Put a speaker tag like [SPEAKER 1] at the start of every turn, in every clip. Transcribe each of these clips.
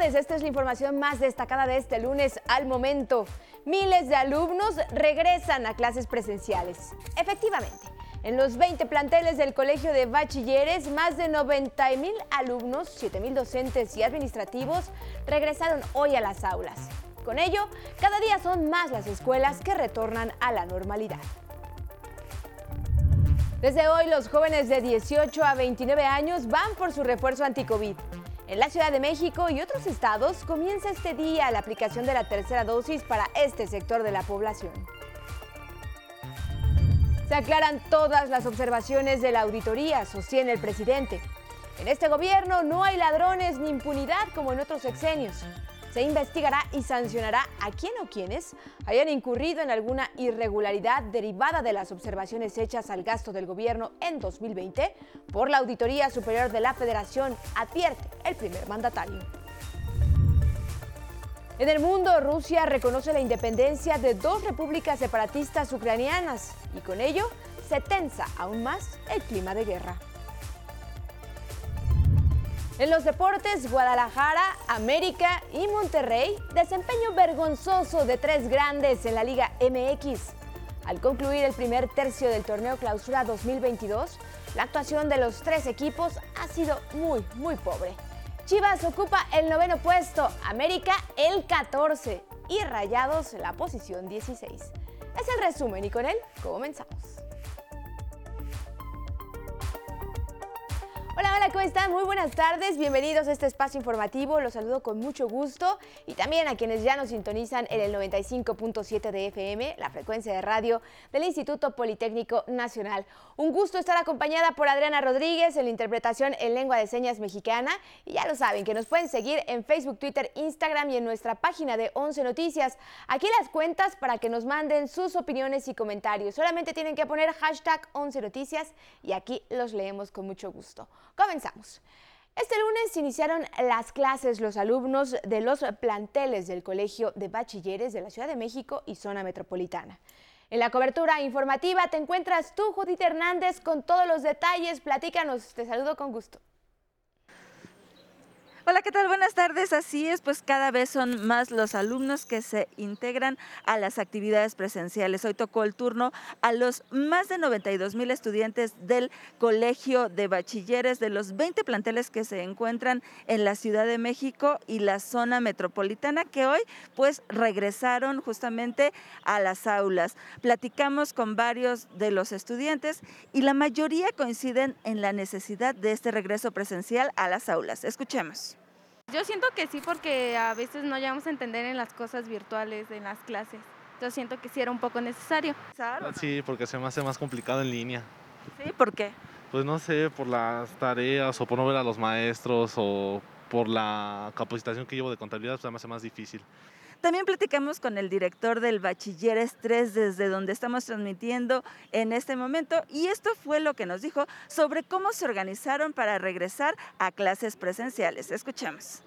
[SPEAKER 1] Esta es la información más destacada de este lunes al momento. Miles de alumnos regresan a clases presenciales. Efectivamente, en los 20 planteles del Colegio de Bachilleres, más de 90 mil alumnos, 7 mil docentes y administrativos regresaron hoy a las aulas. Con ello, cada día son más las escuelas que retornan a la normalidad. Desde hoy, los jóvenes de 18 a 29 años van por su refuerzo anticovid. En la Ciudad de México y otros estados comienza este día la aplicación de la tercera dosis para este sector de la población. Se aclaran todas las observaciones de la auditoría, sostiene el presidente. En este gobierno no hay ladrones ni impunidad como en otros sexenios se investigará y sancionará a quien o quienes hayan incurrido en alguna irregularidad derivada de las observaciones hechas al gasto del gobierno en 2020 por la Auditoría Superior de la Federación, advierte el primer mandatario. En el mundo, Rusia reconoce la independencia de dos repúblicas separatistas ucranianas y con ello se tensa aún más el clima de guerra. En los deportes, Guadalajara, América y Monterrey, desempeño vergonzoso de tres grandes en la Liga MX. Al concluir el primer tercio del torneo Clausura 2022, la actuación de los tres equipos ha sido muy, muy pobre. Chivas ocupa el noveno puesto, América el 14 y Rayados la posición 16. Es el resumen y con él comenzamos. Hola, hola, ¿cómo están? Muy buenas tardes, bienvenidos a este espacio informativo, los saludo con mucho gusto y también a quienes ya nos sintonizan en el 95.7 de FM, la frecuencia de radio del Instituto Politécnico Nacional. Un gusto estar acompañada por Adriana Rodríguez en la interpretación en lengua de señas mexicana y ya lo saben que nos pueden seguir en Facebook, Twitter, Instagram y en nuestra página de 11 Noticias. Aquí las cuentas para que nos manden sus opiniones y comentarios. Solamente tienen que poner hashtag 11 Noticias y aquí los leemos con mucho gusto. Comenzamos. Este lunes iniciaron las clases los alumnos de los planteles del Colegio de Bachilleres de la Ciudad de México y zona metropolitana. En la cobertura informativa te encuentras tú, Judith Hernández, con todos los detalles. Platícanos, te saludo con gusto.
[SPEAKER 2] Hola, ¿qué tal? Buenas tardes. Así es, pues cada vez son más los alumnos que se integran a las actividades presenciales. Hoy tocó el turno a los más de 92 mil estudiantes del Colegio de Bachilleres de los 20 planteles que se encuentran en la Ciudad de México y la zona metropolitana que hoy pues regresaron justamente a las aulas. Platicamos con varios de los estudiantes y la mayoría coinciden en la necesidad de este regreso presencial a las aulas. Escuchemos.
[SPEAKER 3] Yo siento que sí porque a veces no llegamos a entender en las cosas virtuales, en las clases. Yo siento que sí era un poco necesario.
[SPEAKER 4] Sí, porque se me hace más complicado en línea.
[SPEAKER 2] ¿Sí? ¿Por qué?
[SPEAKER 4] Pues no sé, por las tareas o por no ver a los maestros o por la capacitación que llevo de contabilidad, pues se me hace más difícil.
[SPEAKER 2] También platicamos con el director del Bachilleres 3 desde donde estamos transmitiendo en este momento y esto fue lo que nos dijo sobre cómo se organizaron para regresar a clases presenciales. Escuchemos.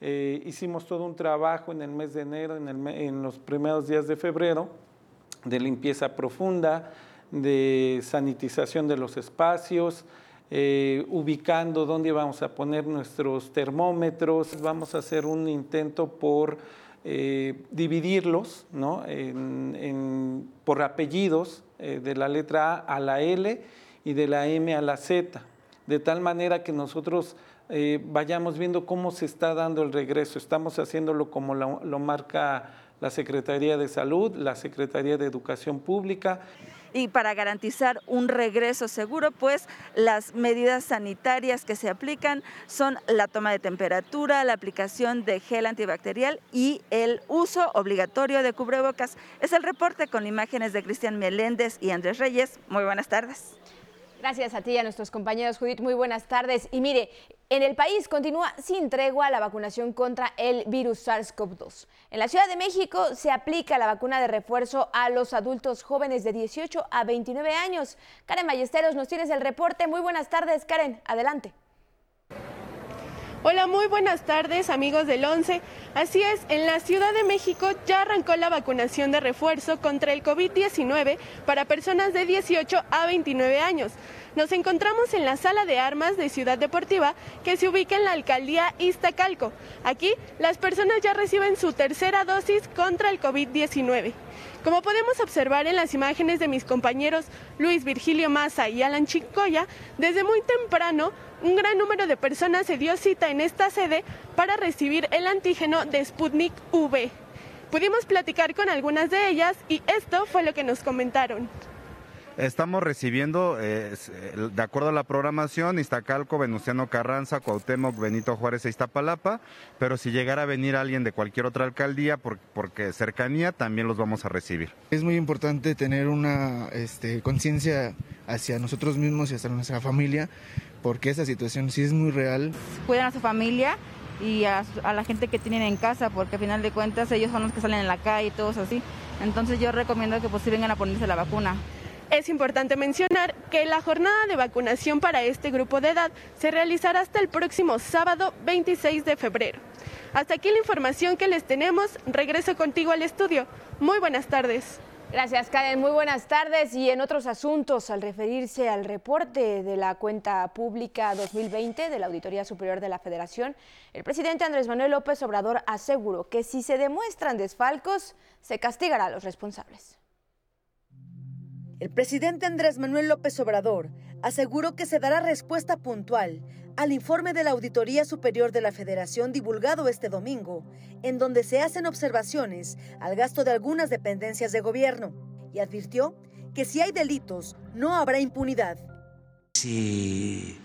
[SPEAKER 5] Eh, hicimos todo un trabajo en el mes de enero, en, los primeros días de febrero, de limpieza profunda, de sanitización de los espacios, eh, ubicando dónde vamos a poner nuestros termómetros. Vamos a hacer un intento por eh, dividirlos por apellidos eh, de la letra A a la L y de la M a la Z, de tal manera que nosotros eh, vayamos viendo cómo se está dando el regreso. Estamos haciéndolo como lo marca la Secretaría de Salud, la Secretaría de Educación Pública
[SPEAKER 2] y para garantizar un regreso seguro, pues las medidas sanitarias que se aplican son la toma de temperatura, la aplicación de gel antibacterial y el uso obligatorio de cubrebocas. Es el reporte con imágenes de Cristian Meléndez y Andrés Reyes. Muy buenas tardes.
[SPEAKER 1] Gracias a ti y a nuestros compañeros, Judith. Muy buenas tardes. Y mire, en el país continúa sin tregua la vacunación contra el virus SARS-CoV-2. En la Ciudad de México se aplica la vacuna de refuerzo a los adultos jóvenes de 18 a 29 años. Karen Ballesteros, nos tienes el reporte. Muy buenas tardes, Karen. Adelante.
[SPEAKER 6] Hola, muy buenas tardes amigos del 11. Así es, en la Ciudad de México ya arrancó la vacunación de refuerzo contra el COVID-19 para personas de 18 a 29 años. Nos encontramos en la sala de armas de Ciudad Deportiva que se ubica en la alcaldía Iztacalco. Aquí las personas ya reciben su tercera dosis contra el COVID-19. Como podemos observar en las imágenes de mis compañeros Luis Virgilio Maza y Alan Chicoya, desde muy temprano un gran número de personas se dio cita en esta sede para recibir el antígeno de Sputnik V. Pudimos platicar con algunas de ellas y esto fue lo que nos comentaron.
[SPEAKER 7] Estamos recibiendo, eh, de acuerdo a la programación, Iztacalco, Venustiano Carranza, Cuauhtémoc, Benito Juárez e Iztapalapa, pero si llegara a venir alguien de cualquier otra alcaldía, porque cercanía, también los vamos a recibir.
[SPEAKER 8] Es muy importante tener una este, conciencia hacia nosotros mismos y hacia nuestra familia, porque esa situación sí es muy real.
[SPEAKER 9] Cuidan a su familia y a, a, la gente que tienen en casa, porque al final de cuentas ellos son los que salen en la calle y todos así. Entonces yo recomiendo que pues sí vengan a ponerse la vacuna.
[SPEAKER 6] Es importante mencionar que la jornada de vacunación para este grupo de edad se realizará hasta el próximo sábado 26 de febrero. Hasta aquí la información que les tenemos. Regreso contigo al estudio. Muy buenas tardes.
[SPEAKER 1] Gracias, Karen. Muy buenas tardes. Y en otros asuntos, al referirse al reporte de la cuenta pública 2020 de la Auditoría Superior de la Federación, el presidente Andrés Manuel López Obrador aseguró que si se demuestran desfalcos, se castigará a los responsables.
[SPEAKER 10] El presidente Andrés Manuel López Obrador aseguró que se dará respuesta puntual al informe de la Auditoría Superior de la Federación divulgado este domingo, en donde se hacen observaciones al gasto de algunas dependencias de gobierno, y advirtió que si hay delitos no habrá impunidad.
[SPEAKER 11] Si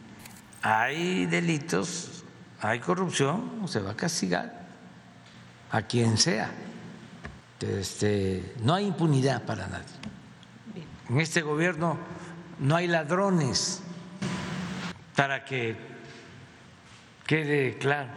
[SPEAKER 11] hay delitos, hay corrupción, se va a castigar a quien sea. Este, no hay impunidad para nadie. En este gobierno no hay ladrones, para que quede claro.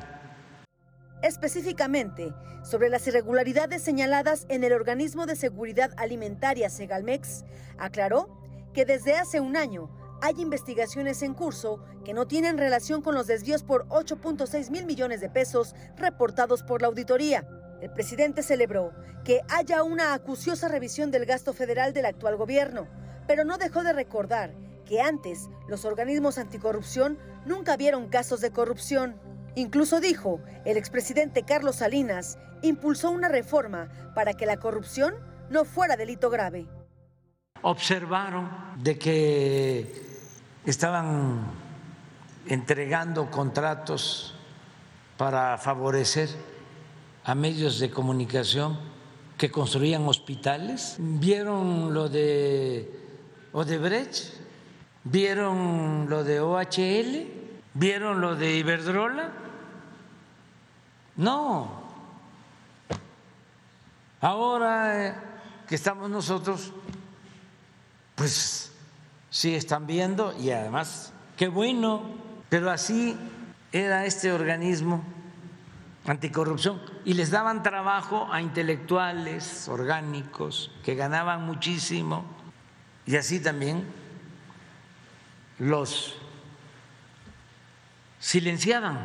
[SPEAKER 10] Específicamente, sobre las irregularidades señaladas en el organismo de seguridad alimentaria Segalmex, aclaró que desde hace un año hay investigaciones en curso que no tienen relación con los desvíos por 8.6 mil millones de pesos reportados por la auditoría. El presidente celebró que haya una acuciosa revisión del gasto federal del actual gobierno, pero no dejó de recordar que antes los organismos anticorrupción nunca vieron casos de corrupción. Incluso dijo, el expresidente Carlos Salinas impulsó una reforma para que la corrupción no fuera delito grave.
[SPEAKER 11] Observaron de que estaban entregando contratos para favorecer a medios de comunicación que construían hospitales. ¿Vieron lo de Odebrecht? ¿Vieron lo de OHL? ¿Vieron lo de Iberdrola? No. Ahora eh, que estamos nosotros, pues sí están viendo y además, qué bueno, pero así era este organismo anticorrupción y les daban trabajo a intelectuales orgánicos que ganaban muchísimo y así también los silenciaban.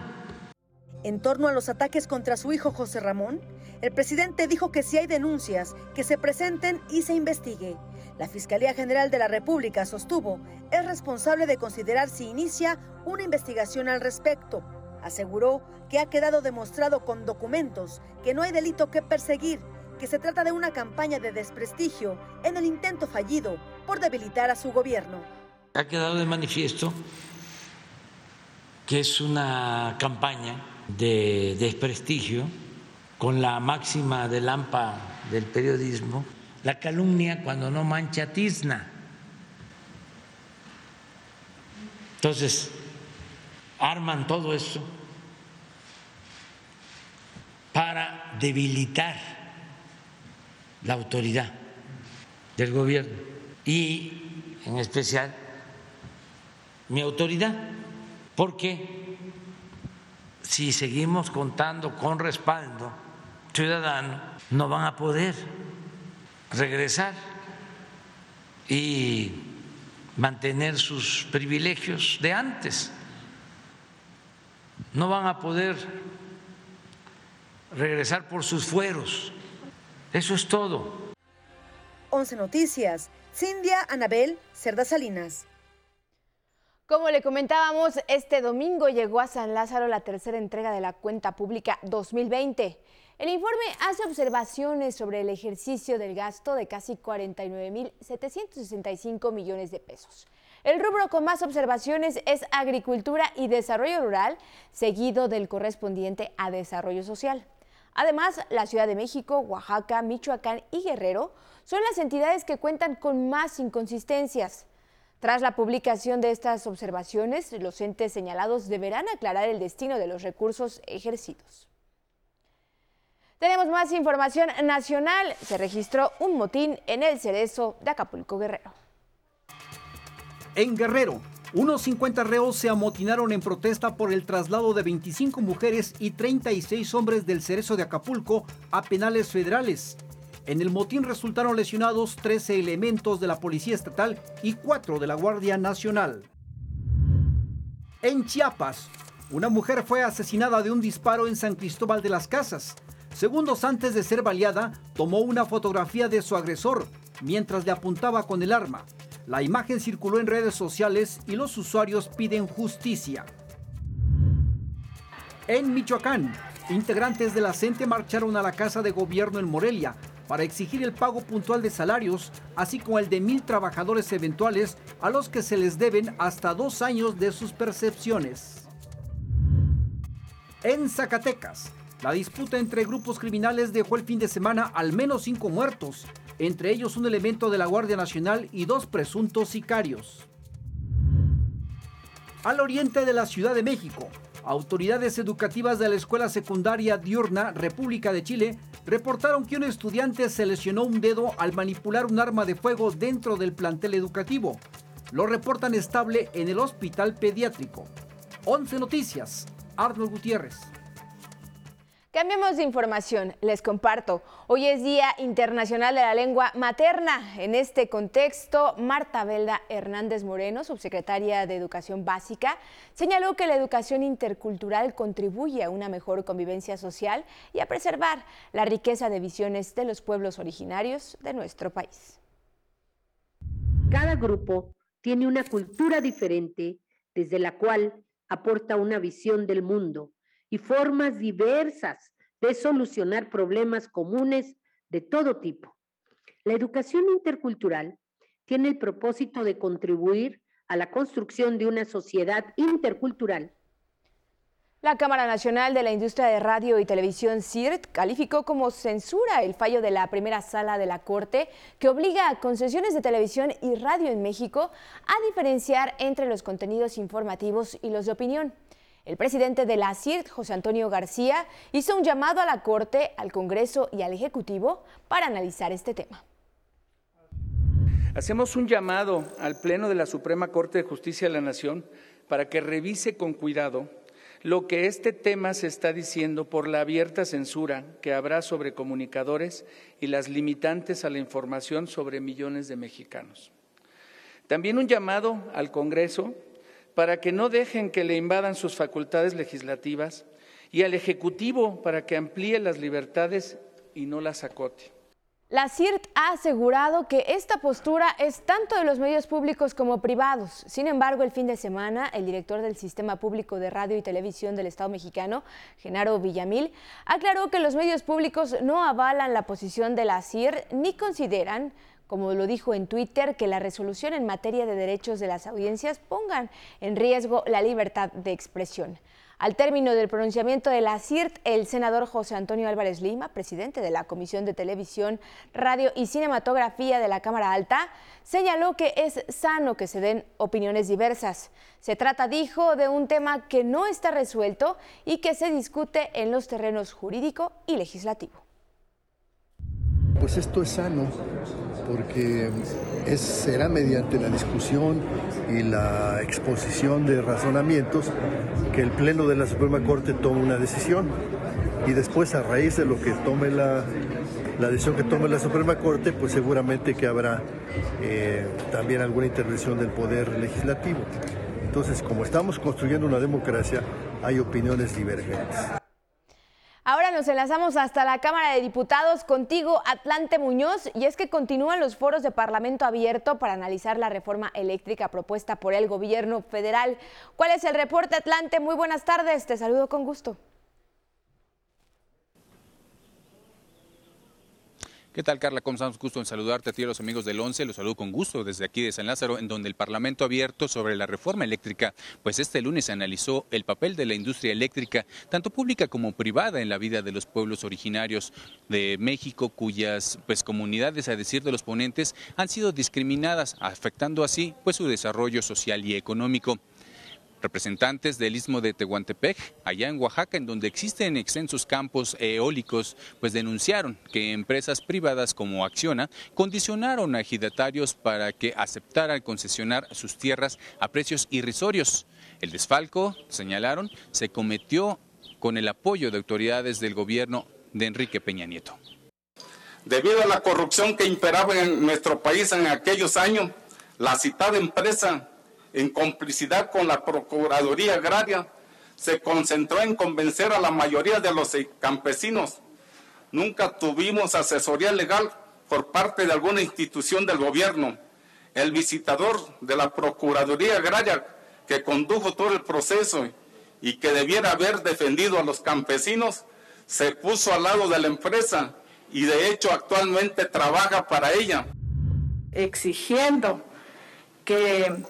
[SPEAKER 10] En torno a los ataques contra su hijo José Ramón, el presidente dijo que si hay denuncias, que se presenten y se investigue. La Fiscalía General de la República sostuvo es responsable de considerar si inicia una investigación al respecto aseguró que ha quedado demostrado con documentos que no hay delito que perseguir, que se trata de una campaña de desprestigio en el intento fallido por debilitar a su gobierno.
[SPEAKER 11] Ha quedado de manifiesto que es una campaña de desprestigio con la máxima de lampa del periodismo, la calumnia cuando no mancha tizna. Entonces, arman todo eso para debilitar la autoridad del gobierno y en especial mi autoridad, porque si seguimos contando con respaldo ciudadano, no van a poder regresar y mantener sus privilegios de antes. No van a poder regresar por sus fueros. Eso es todo.
[SPEAKER 10] 11 Noticias, Cindia Anabel Cerda Salinas.
[SPEAKER 1] Como le comentábamos, este domingo llegó a San Lázaro la tercera entrega de la cuenta pública 2020. El informe hace observaciones sobre el ejercicio del gasto de casi 49.765 millones de pesos. El rubro con más observaciones es agricultura y desarrollo rural, seguido del correspondiente a desarrollo social. Además, la Ciudad de México, Oaxaca, Michoacán y Guerrero son las entidades que cuentan con más inconsistencias. Tras la publicación de estas observaciones, los entes señalados deberán aclarar el destino de los recursos ejercidos. Tenemos más información nacional. Se registró un motín en el cerezo de Acapulco Guerrero.
[SPEAKER 12] En Guerrero, unos 50 reos se amotinaron en protesta por el traslado de 25 mujeres y 36 hombres del cerezo de Acapulco a penales federales. En el motín resultaron lesionados 13 elementos de la Policía Estatal y 4 de la Guardia Nacional. En Chiapas, una mujer fue asesinada de un disparo en San Cristóbal de las Casas. Segundos antes de ser baleada, tomó una fotografía de su agresor mientras le apuntaba con el arma. La imagen circuló en redes sociales y los usuarios piden justicia. En Michoacán, integrantes de la CENTE marcharon a la Casa de Gobierno en Morelia para exigir el pago puntual de salarios, así como el de mil trabajadores eventuales a los que se les deben hasta dos años de sus percepciones. En Zacatecas, la disputa entre grupos criminales dejó el fin de semana al menos cinco muertos, entre ellos un elemento de la Guardia Nacional y dos presuntos sicarios. Al oriente de la Ciudad de México, autoridades educativas de la Escuela Secundaria Diurna República de Chile reportaron que un estudiante se lesionó un dedo al manipular un arma de fuego dentro del plantel educativo. Lo reportan estable en el hospital pediátrico. 11 Noticias, Arnold Gutiérrez.
[SPEAKER 1] Cambiemos de información, les comparto. Hoy es Día Internacional de la Lengua Materna. En este contexto, Marta Belda Hernández Moreno, subsecretaria de Educación Básica, señaló que la educación intercultural contribuye a una mejor convivencia social y a preservar la riqueza de visiones de los pueblos originarios de nuestro país.
[SPEAKER 13] Cada grupo tiene una cultura diferente desde la cual aporta una visión del mundo y formas diversas de solucionar problemas comunes de todo tipo. La educación intercultural tiene el propósito de contribuir a la construcción de una sociedad intercultural.
[SPEAKER 1] La Cámara Nacional de la Industria de Radio y Televisión, CIRT, calificó como censura el fallo de la primera sala de la Corte que obliga a concesiones de televisión y radio en México a diferenciar entre los contenidos informativos y los de opinión. El presidente de la CIRT, José Antonio García, hizo un llamado a la Corte, al Congreso y al Ejecutivo para analizar este tema.
[SPEAKER 14] Hacemos un llamado al Pleno de la Suprema Corte de Justicia de la Nación para que revise con cuidado lo que este tema se está diciendo por la abierta censura que habrá sobre comunicadores y las limitantes a la información sobre millones de mexicanos. También un llamado al Congreso para que no dejen que le invadan sus facultades legislativas y al Ejecutivo para que amplíe las libertades y no las acote.
[SPEAKER 1] La CIRT ha asegurado que esta postura es tanto de los medios públicos como privados. Sin embargo, el fin de semana, el director del Sistema Público de Radio y Televisión del Estado mexicano, Genaro Villamil, aclaró que los medios públicos no avalan la posición de la CIRT ni consideran como lo dijo en Twitter, que la resolución en materia de derechos de las audiencias pongan en riesgo la libertad de expresión. Al término del pronunciamiento de la CIRT, el senador José Antonio Álvarez Lima, presidente de la Comisión de Televisión, Radio y Cinematografía de la Cámara Alta, señaló que es sano que se den opiniones diversas. Se trata, dijo, de un tema que no está resuelto y que se discute en los terrenos jurídico y legislativo.
[SPEAKER 15] Pues esto es sano porque será mediante la discusión y la exposición de razonamientos que el Pleno de la Suprema Corte tome una decisión y después a raíz de lo que tome la, la decisión que tome la Suprema Corte, pues seguramente que habrá eh, también alguna intervención del Poder Legislativo. entonces como estamos construyendo una democracia, hay opiniones divergentes.
[SPEAKER 1] Ahora nos enlazamos hasta la Cámara de Diputados contigo, Atlante Muñoz, y es que continúan los foros de Parlamento abierto para analizar la reforma eléctrica propuesta por el gobierno federal. ¿Cuál es el reporte, Atlante? Muy buenas tardes, te saludo con gusto.
[SPEAKER 16] ¿Qué tal, Carla? ¿Cómo estamos? Gusto en saludarte a ti y a los amigos del 11. Los saludo con gusto desde aquí de San Lázaro, en donde el Parlamento abierto sobre la reforma eléctrica, pues este lunes analizó el papel de la industria eléctrica, tanto pública como privada, en la vida de los pueblos originarios de México, cuyas pues comunidades, a decir de los ponentes, han sido discriminadas, afectando así pues su desarrollo social y económico. Representantes del istmo de Tehuantepec, allá en Oaxaca, en donde existen extensos campos eólicos, pues denunciaron que empresas privadas como Acciona condicionaron a ejidatarios para que aceptaran concesionar sus tierras a precios irrisorios. El desfalco, señalaron, se cometió con el apoyo de autoridades del gobierno de Enrique Peña Nieto.
[SPEAKER 17] Debido a la corrupción que imperaba en nuestro país en aquellos años, la citada empresa en complicidad con la Procuraduría Agraria, se concentró en convencer a la mayoría de los campesinos. Nunca tuvimos asesoría legal por parte de alguna institución del gobierno. El visitador de la Procuraduría Agraria que condujo todo el proceso y que debiera haber defendido a los campesinos, se puso al lado de la empresa y de hecho actualmente trabaja para ella.
[SPEAKER 18] Exigiendo que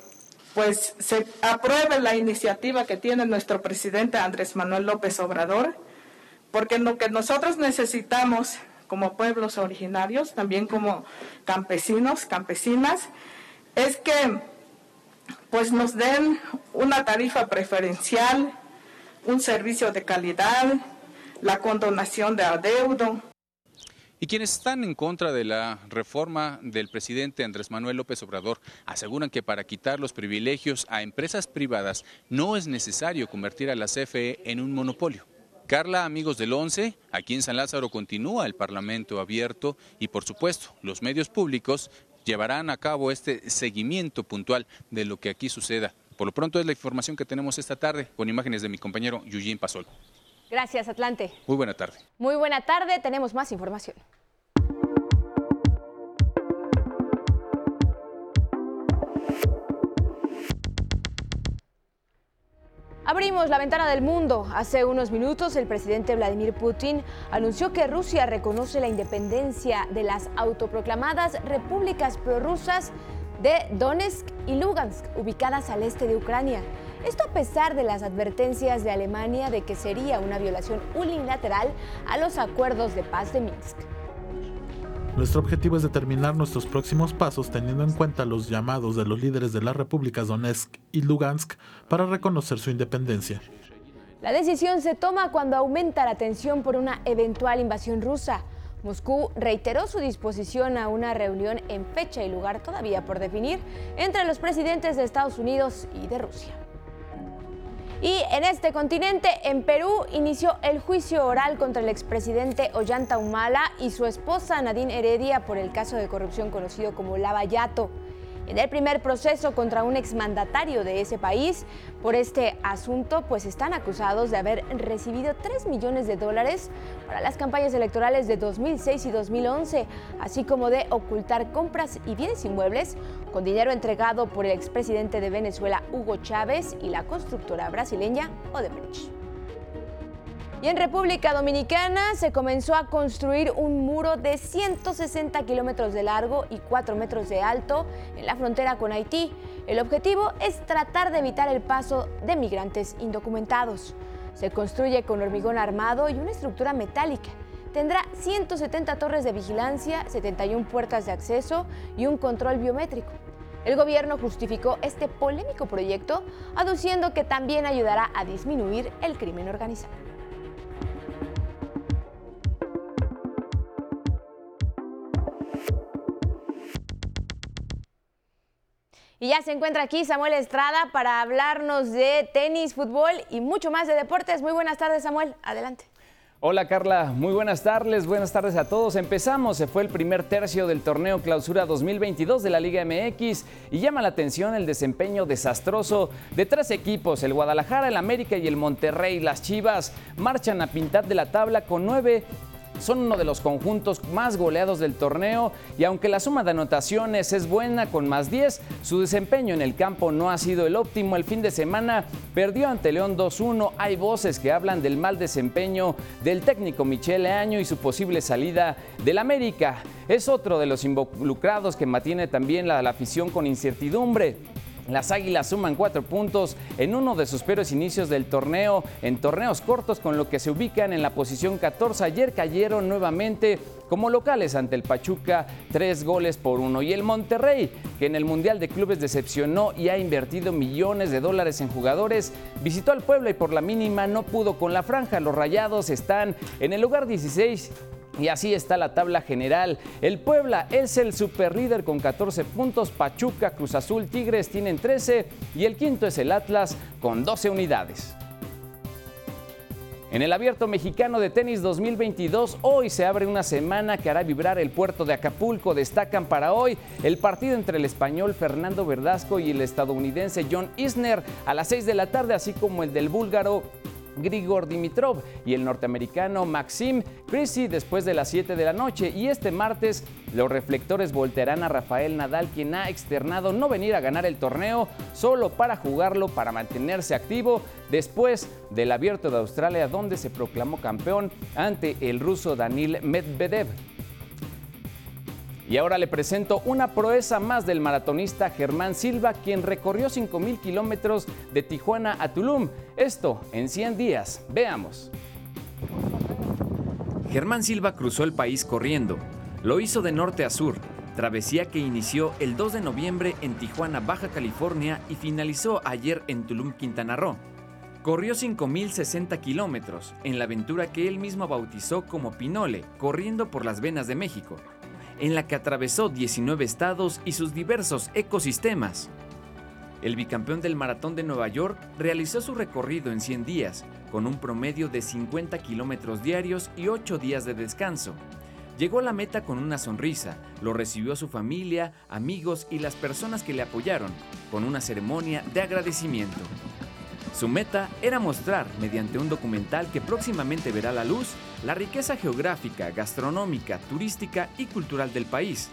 [SPEAKER 18] pues se apruebe la iniciativa que tiene nuestro presidente Andrés Manuel López Obrador, porque lo que nosotros necesitamos como pueblos originarios, también como campesinos, campesinas, es que pues nos den una tarifa preferencial, un servicio de calidad, la condonación de adeudo,
[SPEAKER 16] y quienes están en contra de la reforma del presidente Andrés Manuel López Obrador aseguran que para quitar los privilegios a empresas privadas no es necesario convertir a la CFE en un monopolio. Carla, amigos del 11, aquí en San Lázaro continúa el Parlamento abierto y por supuesto los medios públicos llevarán a cabo este seguimiento puntual de lo que aquí suceda. Por lo pronto es la información que tenemos esta tarde con imágenes de mi compañero Yujin Pasol.
[SPEAKER 1] Gracias, Atlante.
[SPEAKER 16] Muy buena tarde.
[SPEAKER 1] Muy buena tarde, tenemos más información. Abrimos la ventana del mundo. Hace unos minutos el presidente Vladimir Putin anunció que Rusia reconoce la independencia de las autoproclamadas repúblicas prorrusas de Donetsk y Lugansk, ubicadas al este de Ucrania. Esto a pesar de las advertencias de Alemania de que sería una violación unilateral a los acuerdos de paz de Minsk.
[SPEAKER 19] Nuestro objetivo es determinar nuestros próximos pasos teniendo en cuenta los llamados de los líderes de las repúblicas Donetsk y Lugansk para reconocer su independencia.
[SPEAKER 1] La decisión se toma cuando aumenta la tensión por una eventual invasión rusa. Moscú reiteró su disposición a una reunión en fecha y lugar todavía por definir entre los presidentes de Estados Unidos y de Rusia. Y en este continente, en Perú, inició el juicio oral contra el expresidente Ollanta Humala y su esposa Nadine Heredia por el caso de corrupción conocido como Lavallato en el primer proceso contra un exmandatario de ese país por este asunto, pues están acusados de haber recibido 3 millones de dólares para las campañas electorales de 2006 y 2011, así como de ocultar compras y bienes inmuebles con dinero entregado por el expresidente de Venezuela Hugo Chávez y la constructora brasileña Odebrecht. Y en República Dominicana se comenzó a construir un muro de 160 kilómetros de largo y 4 metros de alto en la frontera con Haití. El objetivo es tratar de evitar el paso de migrantes indocumentados. Se construye con hormigón armado y una estructura metálica. Tendrá 170 torres de vigilancia, 71 puertas de acceso y un control biométrico. El gobierno justificó este polémico proyecto aduciendo que también ayudará a disminuir el crimen organizado. Y ya se encuentra aquí Samuel Estrada para hablarnos de tenis, fútbol y mucho más de deportes. Muy buenas tardes, Samuel. Adelante.
[SPEAKER 20] Hola Carla, muy buenas tardes, buenas tardes a todos. Empezamos, se fue el primer tercio del torneo Clausura 2022 de la Liga MX y llama la atención el desempeño desastroso de tres equipos, el Guadalajara, el América y el Monterrey. Las Chivas marchan a pintar de la tabla con nueve son uno de los conjuntos más goleados del torneo y aunque la suma de anotaciones es buena con más 10, su desempeño en el campo no ha sido el óptimo. El fin de semana perdió ante León 2-1. Hay voces que hablan del mal desempeño del técnico Michele Año y su posible salida del América. Es otro de los involucrados que mantiene también la, la afición con incertidumbre. Las Águilas suman cuatro puntos en uno de sus peores inicios del torneo, en torneos cortos, con lo que se ubican en la posición 14. Ayer cayeron nuevamente como locales ante el Pachuca, tres goles por uno. Y el Monterrey, que en el Mundial de Clubes decepcionó y ha invertido millones de dólares en jugadores, visitó al Puebla y por la mínima no pudo con la franja. Los Rayados están en el lugar 16 y así está la tabla general. El Puebla es el superlíder con 14 puntos. Pachuca, Cruz Azul, Tigres tienen 13 y el quinto es el Atlas con 12 unidades. En el Abierto Mexicano de Tenis 2022, hoy se abre una semana que hará vibrar el puerto de Acapulco. Destacan para hoy el partido entre el español Fernando Verdasco y el estadounidense John Isner a las 6 de la tarde, así como el del búlgaro Grigor Dimitrov y el norteamericano Maxim Crissy después de las 7 de la noche. Y este martes los reflectores voltearán a Rafael Nadal, quien ha externado no venir a ganar el torneo solo para jugarlo, para mantenerse activo después del abierto de Australia, donde se proclamó campeón ante el ruso Danil Medvedev. Y ahora le presento una proeza más del maratonista Germán Silva, quien recorrió 5.000 kilómetros de Tijuana a Tulum. Esto en 100 días. Veamos. Germán Silva cruzó el país corriendo. Lo hizo de norte a sur, travesía que inició el 2 de noviembre en Tijuana, Baja California y finalizó ayer en Tulum, Quintana Roo. Corrió 5.060 kilómetros en la aventura que él mismo bautizó como Pinole, corriendo por las venas de México en la que atravesó 19 estados y sus diversos ecosistemas. El bicampeón del Maratón de Nueva York realizó su recorrido en 100 días, con un promedio de 50 kilómetros diarios y 8 días de descanso. Llegó a la meta con una sonrisa, lo recibió su familia, amigos y las personas que le apoyaron, con una ceremonia de agradecimiento. Su meta era mostrar, mediante un documental que próximamente verá la luz, la riqueza geográfica, gastronómica, turística y cultural del país.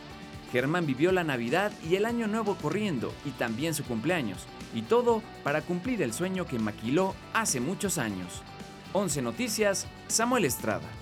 [SPEAKER 20] Germán vivió la Navidad y el Año Nuevo corriendo y también su cumpleaños, y todo para cumplir el sueño que maquiló hace muchos años. 11 Noticias, Samuel Estrada.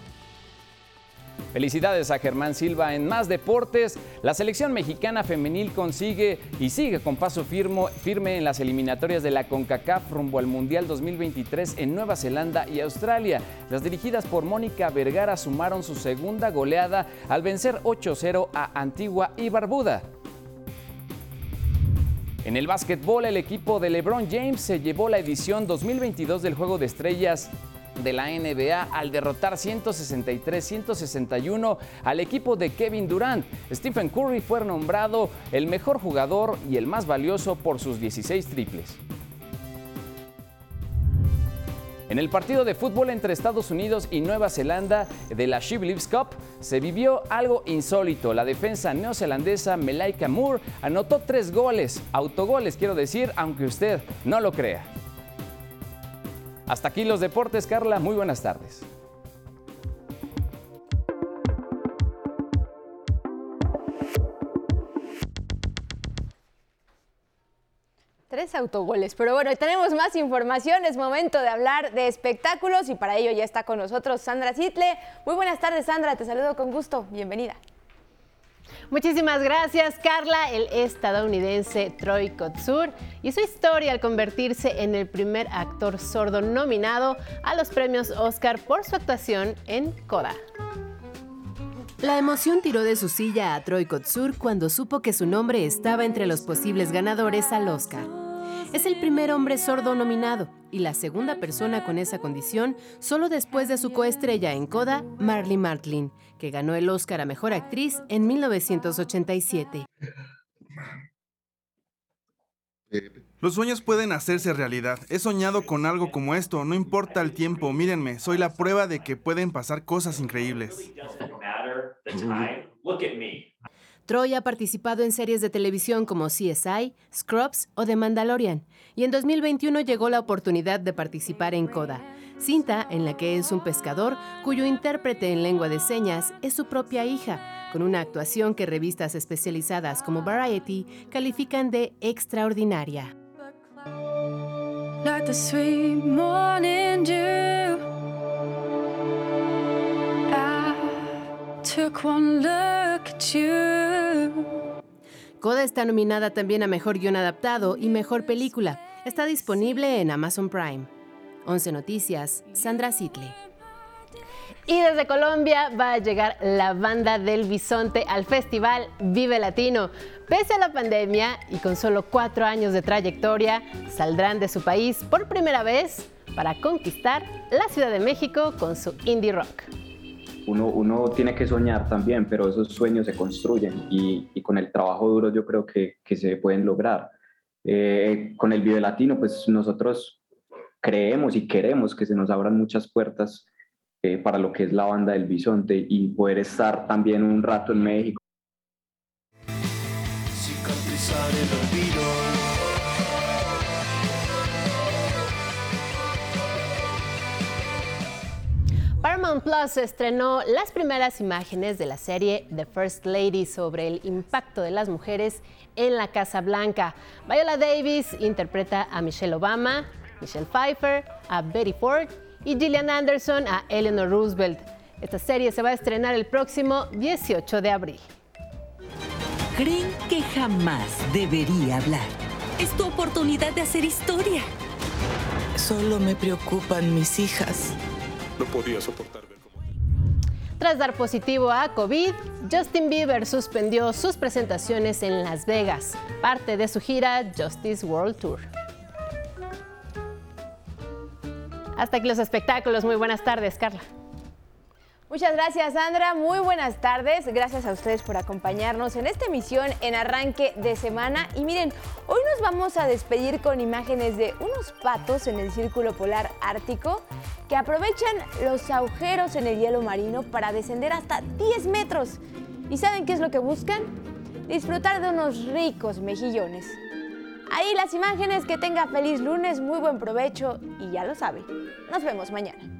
[SPEAKER 20] Felicidades a Germán Silva en más deportes. La selección mexicana femenil consigue y sigue con paso firme en las eliminatorias de la CONCACAF rumbo al Mundial 2023 en Nueva Zelanda y Australia. Las dirigidas por Mónica Vergara sumaron su segunda goleada al vencer 8-0 a Antigua y Barbuda. En el básquetbol, el equipo de LeBron James se llevó la edición 2022 del Juego de Estrellas de la NBA al derrotar 163-161 al equipo de Kevin Durant. Stephen Curry fue nombrado el mejor jugador y el más valioso por sus 16 triples. En el partido de fútbol entre Estados Unidos y Nueva Zelanda de la She Believes Cup se vivió algo insólito. La defensa neozelandesa Melaika Moore anotó tres goles, autogoles quiero decir, aunque usted no lo crea. Hasta aquí los deportes, Carla. Muy buenas tardes.
[SPEAKER 1] Tres autogoles, pero bueno, tenemos más información, es momento de hablar de espectáculos y para ello ya está con nosotros Sandra Zitle. Muy buenas tardes Sandra, te saludo con gusto, bienvenida.
[SPEAKER 21] Muchísimas gracias, Carla. El estadounidense Troy Kotsur y su historia al convertirse en el primer actor sordo nominado a los premios Oscar por su actuación en Coda.
[SPEAKER 22] La emoción tiró de su silla a Troy Kotsur cuando supo que su nombre estaba entre los posibles ganadores al Oscar. Es el primer hombre sordo nominado y la segunda persona con esa condición solo después de su coestrella en Coda, Marley Martlin, que ganó el Oscar a Mejor Actriz en 1987.
[SPEAKER 23] Los sueños pueden hacerse realidad. He soñado con algo como esto, no importa el tiempo, mírenme, soy la prueba de que pueden pasar cosas increíbles.
[SPEAKER 22] Troy ha participado en series de televisión como CSI, Scrubs o The Mandalorian, y en 2021 llegó la oportunidad de participar en Coda, cinta en la que es un pescador cuyo intérprete en lengua de señas es su propia hija, con una actuación que revistas especializadas como Variety califican de extraordinaria.
[SPEAKER 24] Took one look at you.
[SPEAKER 22] Coda está nominada también a Mejor Guión Adaptado y Mejor Película. Está disponible en Amazon Prime. 11 Noticias, Sandra Sitley.
[SPEAKER 21] Y desde Colombia va a llegar la banda del Bisonte al festival Vive Latino. Pese a la pandemia y con solo cuatro años de trayectoria, saldrán de su país por primera vez para conquistar la Ciudad de México con su indie rock.
[SPEAKER 25] Uno, uno tiene que soñar también, pero esos sueños se construyen y, y con el trabajo duro yo creo que, que se pueden lograr. Eh, con el Vive Latino, pues nosotros creemos y queremos que se nos abran muchas puertas eh, para lo que es la banda del Bisonte y poder estar también un rato en México.
[SPEAKER 24] Cicatrizar el olvido.
[SPEAKER 21] Paramount Plus estrenó las primeras imágenes de la serie The First Lady sobre el impacto de las mujeres en la Casa Blanca. Viola Davis interpreta a Michelle Obama, Michelle Pfeiffer a Betty Ford y Gillian Anderson a Eleanor Roosevelt. Esta serie se va a estrenar el próximo 18 de abril.
[SPEAKER 26] Creen que jamás debería hablar. Es tu oportunidad de hacer historia.
[SPEAKER 27] Solo me preocupan mis hijas.
[SPEAKER 28] No podía soportar ver cómo...
[SPEAKER 21] Tras dar positivo a COVID, Justin Bieber suspendió sus presentaciones en Las Vegas, parte de su gira Justice World Tour. Hasta aquí los espectáculos. Muy buenas tardes, Carla.
[SPEAKER 1] Muchas gracias, Sandra. Muy buenas tardes. Gracias a ustedes por acompañarnos en esta emisión en arranque de semana. Y miren, hoy nos vamos a despedir con imágenes de unos patos en el Círculo Polar Ártico que aprovechan los agujeros en el hielo marino para descender hasta 10 metros. ¿Y saben qué es lo que buscan? Disfrutar de unos ricos mejillones. Ahí las imágenes, que tenga feliz lunes, muy buen provecho y ya lo sabe. Nos vemos mañana.